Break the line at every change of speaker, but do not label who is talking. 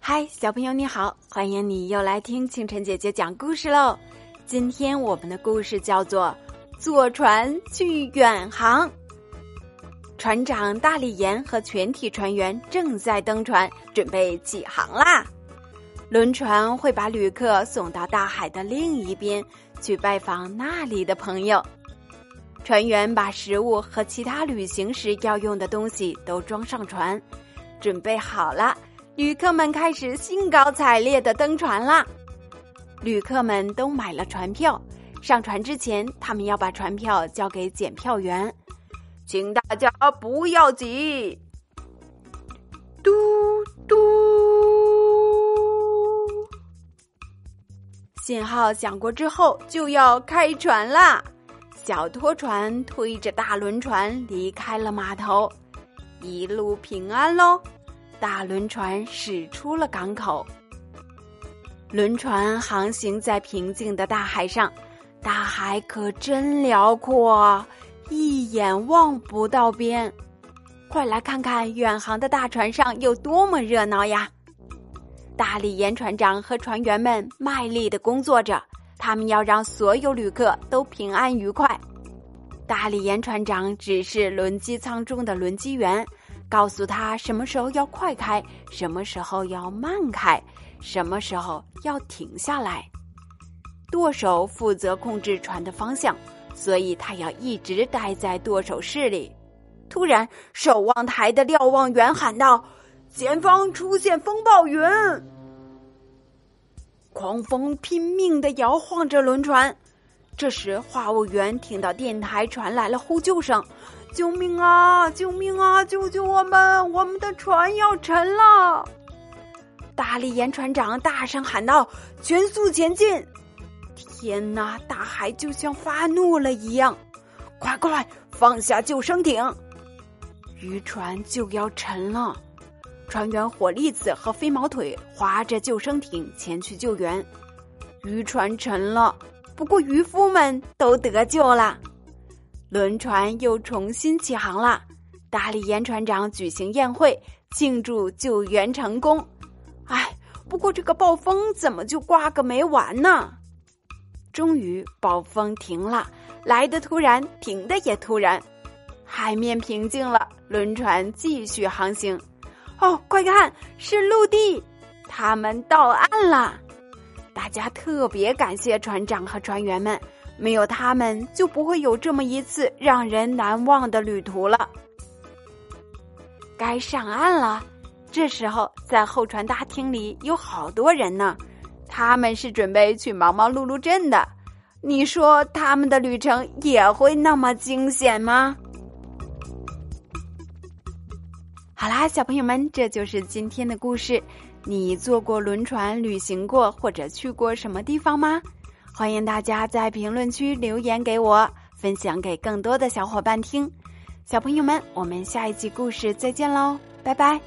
嗨，小朋友你好，欢迎你又来听清晨姐姐讲故事喽。今天我们的故事叫做《坐船去远航》。船长大力岩和全体船员正在登船，准备起航啦。轮船会把旅客送到大海的另一边，去拜访那里的朋友。船员把食物和其他旅行时要用的东西都装上船，准备好了。旅客们开始兴高采烈的登船啦！旅客们都买了船票，上船之前，他们要把船票交给检票员，请大家不要急。嘟嘟，信号响过之后就要开船啦！小拖船推着大轮船离开了码头，一路平安喽！大轮船驶出了港口，轮船航行在平静的大海上，大海可真辽阔，一眼望不到边。快来看看远航的大船上有多么热闹呀！大力岩船长和船员们卖力的工作着，他们要让所有旅客都平安愉快。大力岩船长指示轮机舱中的轮机员。告诉他什么时候要快开，什么时候要慢开，什么时候要停下来。舵手负责控制船的方向，所以他要一直待在舵手室里。突然，守望台的瞭望员喊道：“前方出现风暴云！”狂风拼命的摇晃着轮船。这时，话务员听到电台传来了呼救声。救命啊！救命啊！救救我们！我们的船要沉了！大力岩船长大声喊道：“全速前进！”天哪，大海就像发怒了一样！快快放下救生艇！渔船就要沉了，船员火粒子和飞毛腿划着救生艇前去救援。渔船沉了，不过渔夫们都得救了。轮船又重新起航了，大力岩船长举行宴会庆祝救援成功。哎，不过这个暴风怎么就刮个没完呢？终于暴风停了，来的突然，停的也突然。海面平静了，轮船继续航行。哦，快看，是陆地，他们到岸了。大家特别感谢船长和船员们。没有他们，就不会有这么一次让人难忘的旅途了。该上岸了，这时候在候船大厅里有好多人呢，他们是准备去忙忙碌碌镇的。你说他们的旅程也会那么惊险吗？好啦，小朋友们，这就是今天的故事。你坐过轮船旅行过，或者去过什么地方吗？欢迎大家在评论区留言给我，分享给更多的小伙伴听。小朋友们，我们下一集故事再见喽，拜拜。